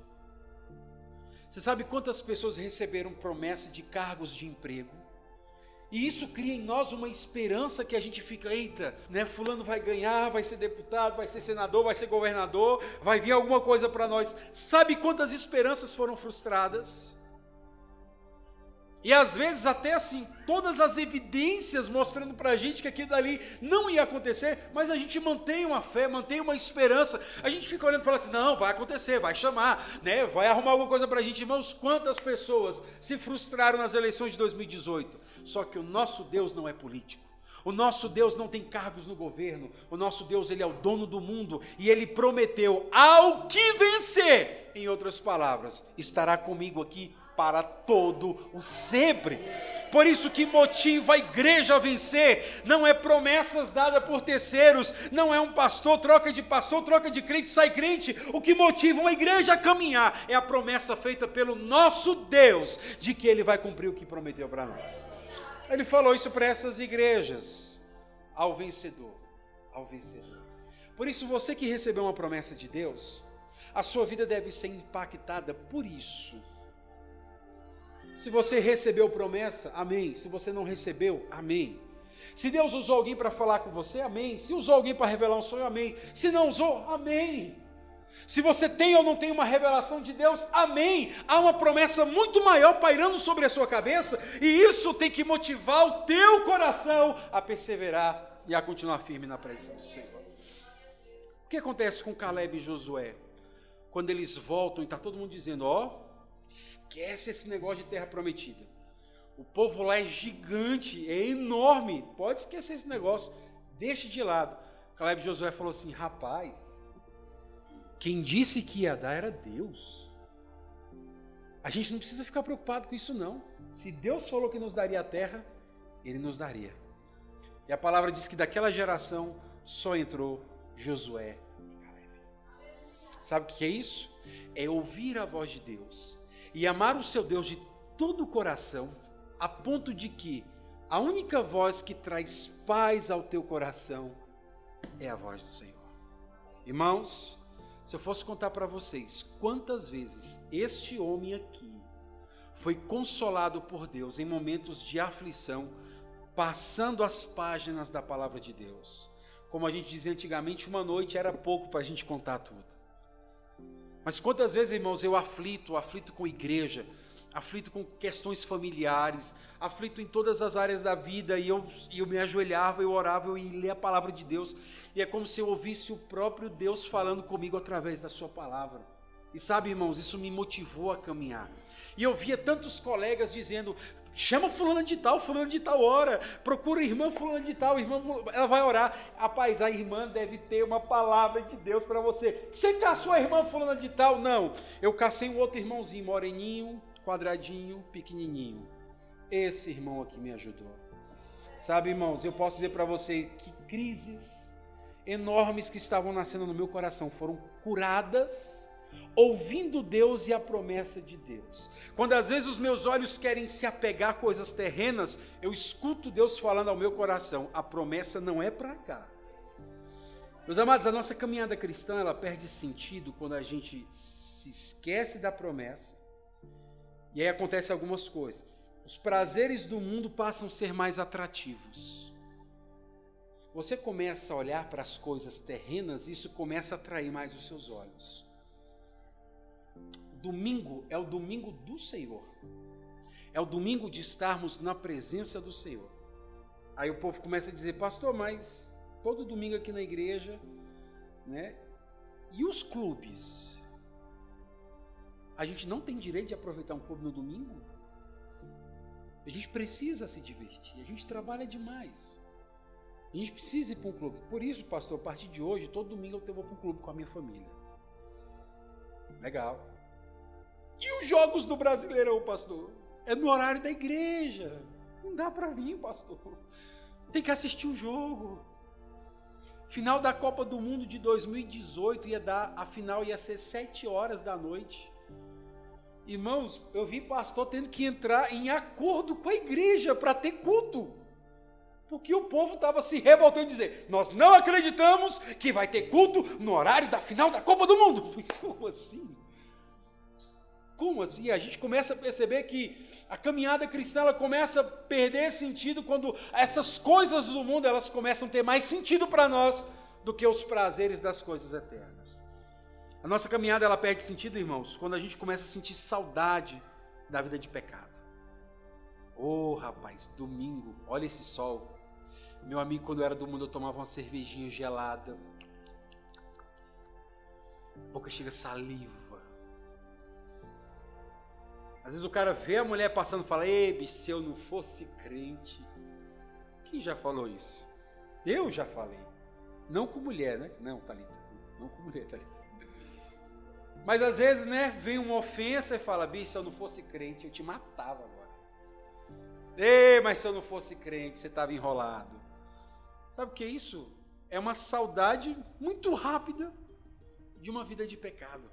Você sabe quantas pessoas receberam promessa de cargos de emprego? E isso cria em nós uma esperança que a gente fica, eita, né? Fulano vai ganhar, vai ser deputado, vai ser senador, vai ser governador, vai vir alguma coisa para nós. Sabe quantas esperanças foram frustradas? E às vezes até assim, todas as evidências mostrando para a gente que aquilo dali não ia acontecer, mas a gente mantém uma fé, mantém uma esperança. A gente fica olhando e fala assim, não, vai acontecer, vai chamar, né? vai arrumar alguma coisa para a gente. Irmãos, quantas pessoas se frustraram nas eleições de 2018? Só que o nosso Deus não é político. O nosso Deus não tem cargos no governo. O nosso Deus, ele é o dono do mundo e ele prometeu ao que vencer, em outras palavras, estará comigo aqui para todo o sempre. Por isso que motiva a igreja a vencer, não é promessas dadas por terceiros, não é um pastor troca de pastor, troca de crente, sai crente. O que motiva uma igreja a caminhar é a promessa feita pelo nosso Deus de que ele vai cumprir o que prometeu para nós. Ele falou isso para essas igrejas, ao vencedor, ao vencedor. Por isso, você que recebeu uma promessa de Deus, a sua vida deve ser impactada por isso. Se você recebeu promessa, amém. Se você não recebeu, amém. Se Deus usou alguém para falar com você, amém. Se usou alguém para revelar um sonho, amém. Se não usou, amém. Se você tem ou não tem uma revelação de Deus, amém. Há uma promessa muito maior pairando sobre a sua cabeça, e isso tem que motivar o teu coração a perseverar e a continuar firme na presença do Senhor. O que acontece com Caleb e Josué? Quando eles voltam e está todo mundo dizendo: Ó, esquece esse negócio de terra prometida. O povo lá é gigante, é enorme. Pode esquecer esse negócio, deixe de lado. Caleb Josué falou assim: rapaz quem disse que ia dar era Deus. A gente não precisa ficar preocupado com isso, não. Se Deus falou que nos daria a terra, Ele nos daria. E a palavra diz que daquela geração só entrou Josué e Caleb. Sabe o que é isso? É ouvir a voz de Deus e amar o seu Deus de todo o coração, a ponto de que a única voz que traz paz ao teu coração é a voz do Senhor. Irmãos, se eu fosse contar para vocês quantas vezes este homem aqui foi consolado por Deus em momentos de aflição, passando as páginas da palavra de Deus. Como a gente dizia antigamente, uma noite era pouco para a gente contar tudo. Mas quantas vezes, irmãos, eu aflito, aflito com igreja, aflito com questões familiares, aflito em todas as áreas da vida, e eu, e eu me ajoelhava, eu orava, eu ia ler a palavra de Deus, e é como se eu ouvisse o próprio Deus falando comigo através da Sua palavra. E sabe, irmãos, isso me motivou a caminhar. E eu via tantos colegas dizendo: chama fulano de tal, fulano de tal hora, procura irmã fulano de tal, irmã, ela vai orar. Rapaz, a irmã deve ter uma palavra de Deus para você. Você caçou a irmã fulano de tal? Não. Eu cacei um outro irmãozinho, moreninho, quadradinho, pequenininho. Esse irmão aqui me ajudou. Sabe, irmãos, eu posso dizer para você que crises enormes que estavam nascendo no meu coração foram curadas ouvindo Deus e a promessa de Deus. Quando às vezes os meus olhos querem se apegar a coisas terrenas, eu escuto Deus falando ao meu coração: a promessa não é para cá. Meus amados, a nossa caminhada cristã ela perde sentido quando a gente se esquece da promessa e aí acontecem algumas coisas. Os prazeres do mundo passam a ser mais atrativos. Você começa a olhar para as coisas terrenas e isso começa a atrair mais os seus olhos. Domingo é o domingo do Senhor. É o domingo de estarmos na presença do Senhor. Aí o povo começa a dizer, pastor, mas todo domingo aqui na igreja, né? E os clubes? A gente não tem direito de aproveitar um clube no domingo? A gente precisa se divertir, a gente trabalha demais. A gente precisa ir para um clube. Por isso, pastor, a partir de hoje, todo domingo eu vou para um clube com a minha família. Legal. E os jogos do Brasileirão, pastor? É no horário da igreja. Não dá para vir, pastor. Tem que assistir o jogo. Final da Copa do Mundo de 2018 ia dar, a final ia ser 7 horas da noite. Irmãos, eu vi pastor tendo que entrar em acordo com a igreja para ter culto. Porque o povo estava se revoltando e dizer: Nós não acreditamos que vai ter culto no horário da final da Copa do Mundo. *laughs* Como assim? Como assim? A gente começa a perceber que a caminhada cristã ela começa a perder sentido quando essas coisas do mundo elas começam a ter mais sentido para nós do que os prazeres das coisas eternas. A nossa caminhada ela perde sentido, irmãos, quando a gente começa a sentir saudade da vida de pecado. Ô oh, rapaz, domingo, olha esse sol. Meu amigo, quando eu era do mundo, eu tomava uma cervejinha gelada. boca chega saliva. Às vezes o cara vê a mulher passando e fala: Ei, se eu não fosse crente, Quem já falou isso? Eu já falei. Não com mulher, né? Não, Thalita. Não com mulher, Thalita. Mas às vezes, né, vem uma ofensa e fala, bicho, se eu não fosse crente, eu te matava agora. Ei, mas se eu não fosse crente, você estava enrolado. Sabe o que é isso? É uma saudade muito rápida de uma vida de pecado.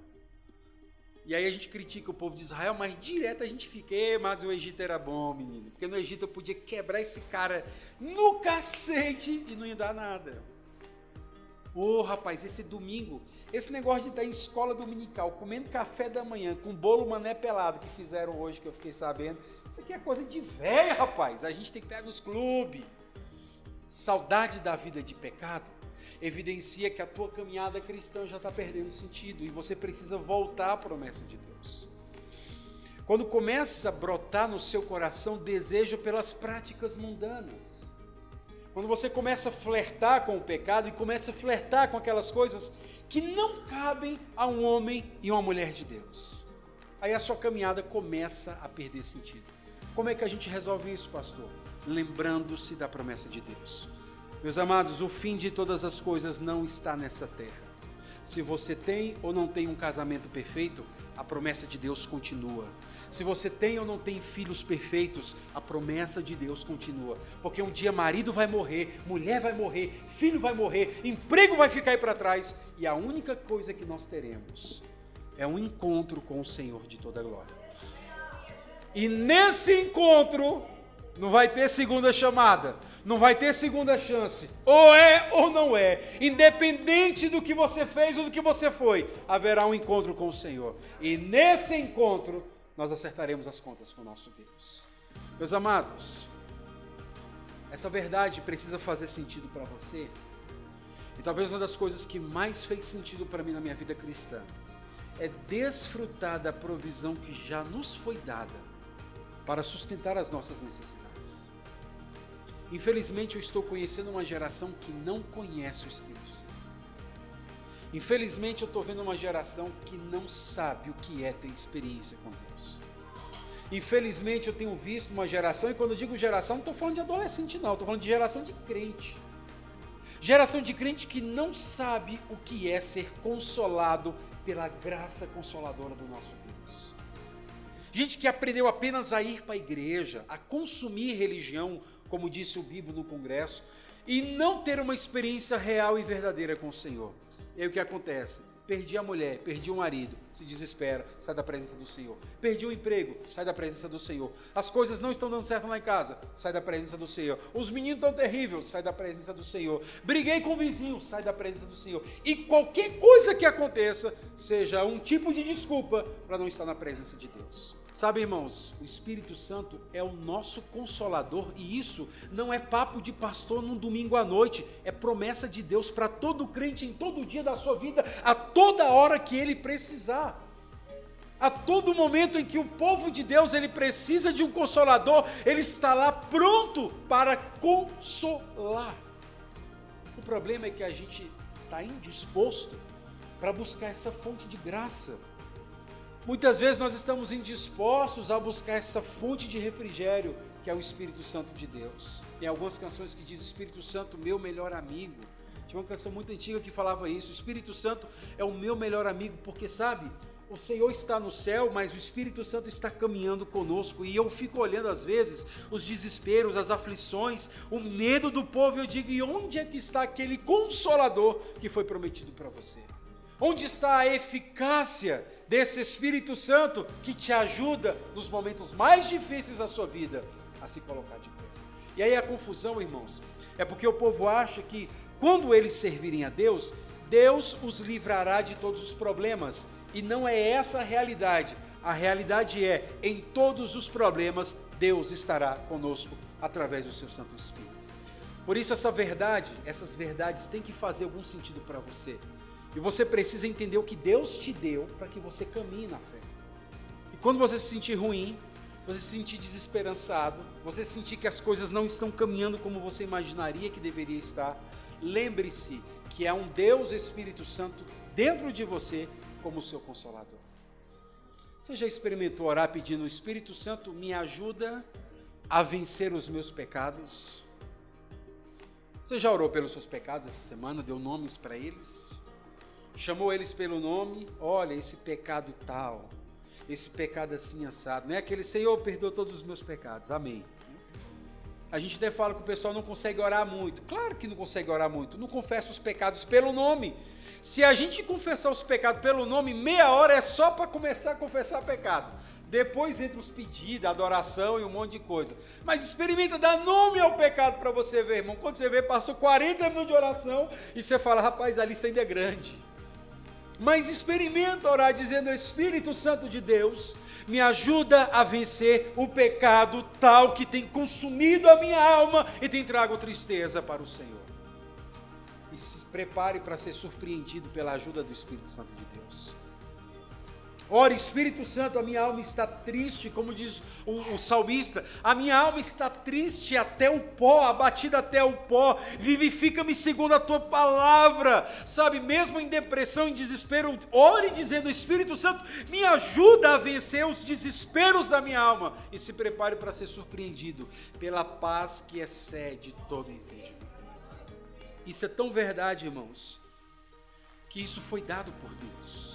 E aí a gente critica o povo de Israel, mas direto a gente fica, mas o Egito era bom, menino. Porque no Egito eu podia quebrar esse cara no cacete e não ia dar nada. Ô oh, rapaz, esse domingo, esse negócio de estar em escola dominical, comendo café da manhã com bolo mané pelado que fizeram hoje, que eu fiquei sabendo, isso aqui é coisa de velho, rapaz. A gente tem que estar nos clubes. Saudade da vida de pecado evidencia que a tua caminhada cristã já está perdendo sentido e você precisa voltar à promessa de Deus. Quando começa a brotar no seu coração desejo pelas práticas mundanas, quando você começa a flertar com o pecado e começa a flertar com aquelas coisas que não cabem a um homem e uma mulher de Deus, aí a sua caminhada começa a perder sentido. Como é que a gente resolve isso, pastor? Lembrando-se da promessa de Deus. Meus amados, o fim de todas as coisas não está nessa terra. Se você tem ou não tem um casamento perfeito, a promessa de Deus continua. Se você tem ou não tem filhos perfeitos, a promessa de Deus continua. Porque um dia marido vai morrer, mulher vai morrer, filho vai morrer, emprego vai ficar aí para trás, e a única coisa que nós teremos é um encontro com o Senhor de toda glória. E nesse encontro não vai ter segunda chamada não vai ter segunda chance. Ou é ou não é. Independente do que você fez ou do que você foi, haverá um encontro com o Senhor. E nesse encontro, nós acertaremos as contas com o nosso Deus. Meus amados, essa verdade precisa fazer sentido para você. E talvez uma das coisas que mais fez sentido para mim na minha vida cristã é desfrutar da provisão que já nos foi dada para sustentar as nossas necessidades. Infelizmente, eu estou conhecendo uma geração que não conhece o Espírito Santo. Infelizmente, eu estou vendo uma geração que não sabe o que é ter experiência com Deus. Infelizmente, eu tenho visto uma geração, e quando eu digo geração, não estou falando de adolescente, não, estou falando de geração de crente. Geração de crente que não sabe o que é ser consolado pela graça consoladora do nosso Deus. Gente que aprendeu apenas a ir para a igreja, a consumir religião, como disse o Bíblia no congresso, e não ter uma experiência real e verdadeira com o Senhor. E aí o que acontece? Perdi a mulher, perdi o marido, se desespera, sai da presença do Senhor. Perdi o emprego, sai da presença do Senhor. As coisas não estão dando certo lá em casa, sai da presença do Senhor. Os meninos estão terríveis, sai da presença do Senhor. Briguei com o vizinho, sai da presença do Senhor. E qualquer coisa que aconteça, seja um tipo de desculpa para não estar na presença de Deus. Sabe, irmãos, o Espírito Santo é o nosso consolador e isso não é papo de pastor num domingo à noite, é promessa de Deus para todo crente em todo dia da sua vida, a toda hora que ele precisar. A todo momento em que o povo de Deus ele precisa de um consolador, ele está lá pronto para consolar. O problema é que a gente está indisposto para buscar essa fonte de graça. Muitas vezes nós estamos indispostos a buscar essa fonte de refrigério que é o Espírito Santo de Deus. Tem algumas canções que dizem Espírito Santo, meu melhor amigo. Tinha uma canção muito antiga que falava isso. O Espírito Santo é o meu melhor amigo, porque sabe, o Senhor está no céu, mas o Espírito Santo está caminhando conosco. E eu fico olhando às vezes os desesperos, as aflições, o medo do povo. Eu digo: e onde é que está aquele consolador que foi prometido para você? Onde está a eficácia desse Espírito Santo que te ajuda nos momentos mais difíceis da sua vida a se colocar de pé? E aí a confusão, irmãos, é porque o povo acha que quando eles servirem a Deus, Deus os livrará de todos os problemas. E não é essa a realidade. A realidade é, em todos os problemas, Deus estará conosco através do seu Santo Espírito. Por isso, essa verdade, essas verdades têm que fazer algum sentido para você. E você precisa entender o que Deus te deu para que você caminhe na fé. E quando você se sentir ruim, você se sentir desesperançado, você sentir que as coisas não estão caminhando como você imaginaria que deveria estar, lembre-se que é um Deus Espírito Santo dentro de você como seu consolador. Você já experimentou orar pedindo: Espírito Santo, me ajuda a vencer os meus pecados? Você já orou pelos seus pecados essa semana? Deu nomes para eles? Chamou eles pelo nome? Olha, esse pecado tal, esse pecado assim assado. Não é aquele Senhor, perdoa todos os meus pecados. Amém. A gente até fala que o pessoal não consegue orar muito. Claro que não consegue orar muito. Não confessa os pecados pelo nome. Se a gente confessar os pecados pelo nome, meia hora é só para começar a confessar pecado. Depois entra os pedidos, adoração e um monte de coisa. Mas experimenta dar nome ao pecado para você ver, irmão. Quando você vê, passou 40 minutos de oração e você fala, rapaz, a lista ainda é grande. Mas experimenta orar dizendo, Espírito Santo de Deus, me ajuda a vencer o pecado tal que tem consumido a minha alma e tem trago tristeza para o Senhor. E se prepare para ser surpreendido pela ajuda do Espírito Santo de Deus. Ora, Espírito Santo, a minha alma está triste, como diz o, o, salmista, a minha alma está triste até o pó, abatida até o pó, vivifica-me segundo a tua palavra, sabe, mesmo em depressão, em desespero, ore dizendo, Espírito Santo, me ajuda a vencer os desesperos da minha alma, e se prepare para ser surpreendido pela paz que excede todo entendimento. Isso é tão verdade, irmãos, que isso foi dado por Deus.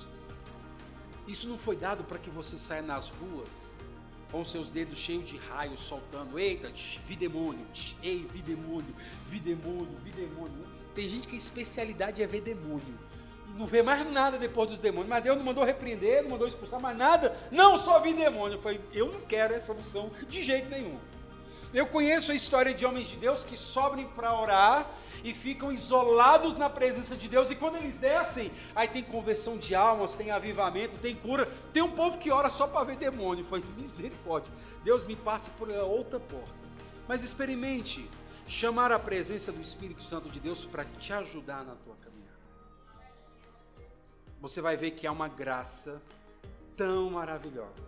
Isso não foi dado para que você saia nas ruas com seus dedos cheios de raios soltando. Eita, vi demônio, ei, vi demônio, vi demônio, vi demônio. Tem gente que a especialidade é ver demônio. Não vê mais nada depois dos demônios. Mas Deus não mandou repreender, não mandou expulsar mais nada. Não, só vi demônio. Eu falei, eu não quero essa missão de jeito nenhum. Eu conheço a história de homens de Deus que sobem para orar e ficam isolados na presença de Deus. E quando eles descem, aí tem conversão de almas, tem avivamento, tem cura. Tem um povo que ora só para ver demônio. Foi *laughs* misericórdia. Deus me passe por outra porta. Mas experimente chamar a presença do Espírito Santo de Deus para te ajudar na tua caminhada. Você vai ver que há uma graça tão maravilhosa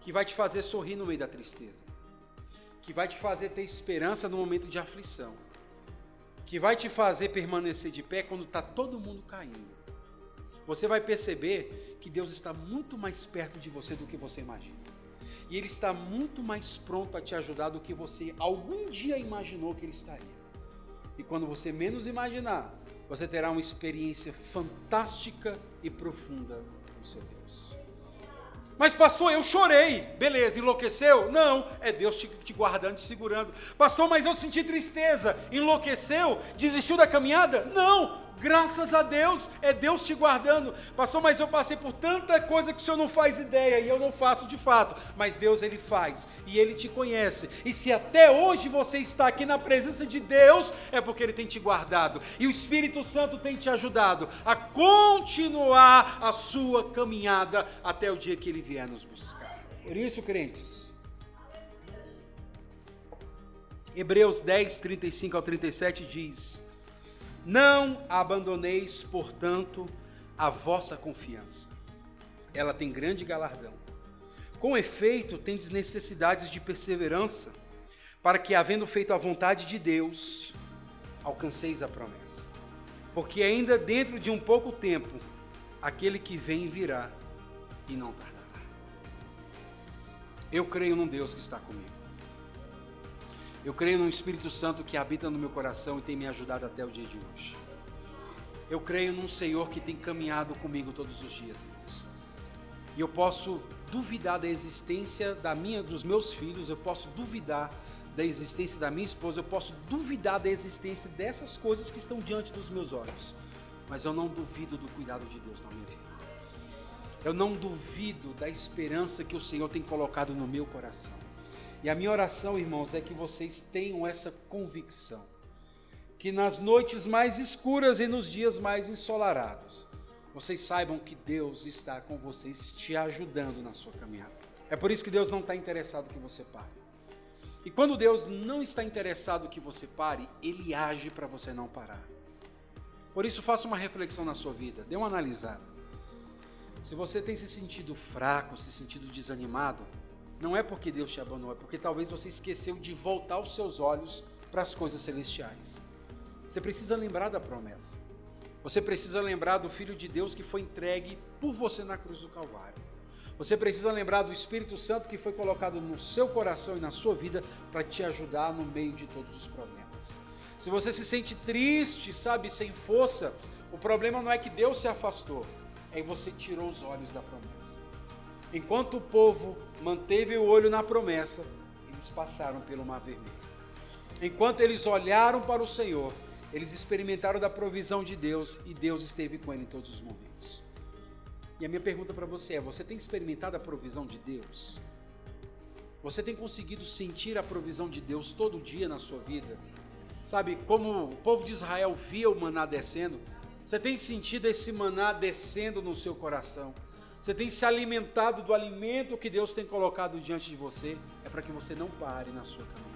que vai te fazer sorrir no meio da tristeza, que vai te fazer ter esperança no momento de aflição que vai te fazer permanecer de pé quando está todo mundo caindo. Você vai perceber que Deus está muito mais perto de você do que você imagina. E Ele está muito mais pronto a te ajudar do que você algum dia imaginou que Ele estaria. E quando você menos imaginar, você terá uma experiência fantástica e profunda com seu Deus. Mas, pastor, eu chorei. Beleza, enlouqueceu? Não, é Deus te, te, guardando, te segurando. Pastor, mas eu senti tristeza. Enlouqueceu? Desistiu da caminhada? Não, Graças a Deus, é Deus te guardando. Pastor, mas eu passei por tanta coisa que o senhor não faz ideia e eu não faço de fato. Mas Deus, Ele faz e Ele te conhece. E se até hoje você está aqui na presença de Deus, é porque Ele tem te guardado. E o Espírito Santo tem te ajudado a continuar a sua caminhada até o dia que Ele vier nos buscar. Por isso, crentes. Hebreus 10, 35 ao 37 diz não abandoneis, portanto, a vossa confiança. Ela tem grande galardão. Com efeito, tendes necessidades de perseverança, para que, havendo feito a vontade de Deus, alcanceis a promessa. Porque ainda dentro de um pouco tempo, aquele que vem virá e não tardará. Eu creio num Deus que está comigo. Eu creio no Espírito Santo que habita no meu coração e tem me ajudado até o dia de hoje. Eu creio num Senhor que tem caminhado comigo todos os dias, irmãos. E eu posso duvidar da existência da minha, dos meus filhos, eu posso duvidar da existência da minha esposa, eu posso duvidar da existência dessas coisas que estão diante dos meus olhos. Mas eu não duvido do cuidado de Deus na minha vida. Eu não duvido da esperança que o Senhor tem colocado no meu coração. E a minha oração, irmãos, é que vocês tenham essa convicção. Que nas noites mais escuras e nos dias mais ensolarados, vocês saibam que Deus está com vocês, te ajudando na sua caminhada. É por isso que Deus não está interessado que você pare. E quando Deus não está interessado que você pare, Ele age para você não parar. Por isso, faça uma reflexão na sua vida, dê uma analisada. Se você tem se sentido fraco, se sentido desanimado, não é porque Deus te abandonou, é porque talvez você esqueceu de voltar os seus olhos para as coisas celestiais. Você precisa lembrar da promessa. Você precisa lembrar do Filho de Deus que foi entregue por você na cruz do Calvário. Você precisa lembrar do Espírito Santo que foi colocado no seu coração e na sua vida para te ajudar no meio de todos os problemas. Se você se sente triste, sabe, sem força, o problema não é que Deus se afastou, é que você tirou os olhos da promessa. Enquanto o povo manteve o olho na promessa, eles passaram pelo Mar Vermelho. Enquanto eles olharam para o Senhor, eles experimentaram da provisão de Deus e Deus esteve com ele em todos os momentos. E a minha pergunta para você é: você tem experimentado a provisão de Deus? Você tem conseguido sentir a provisão de Deus todo dia na sua vida? Sabe, como o povo de Israel via o maná descendo, você tem sentido esse maná descendo no seu coração? Você tem se alimentado do alimento que Deus tem colocado diante de você? É para que você não pare na sua caminhada.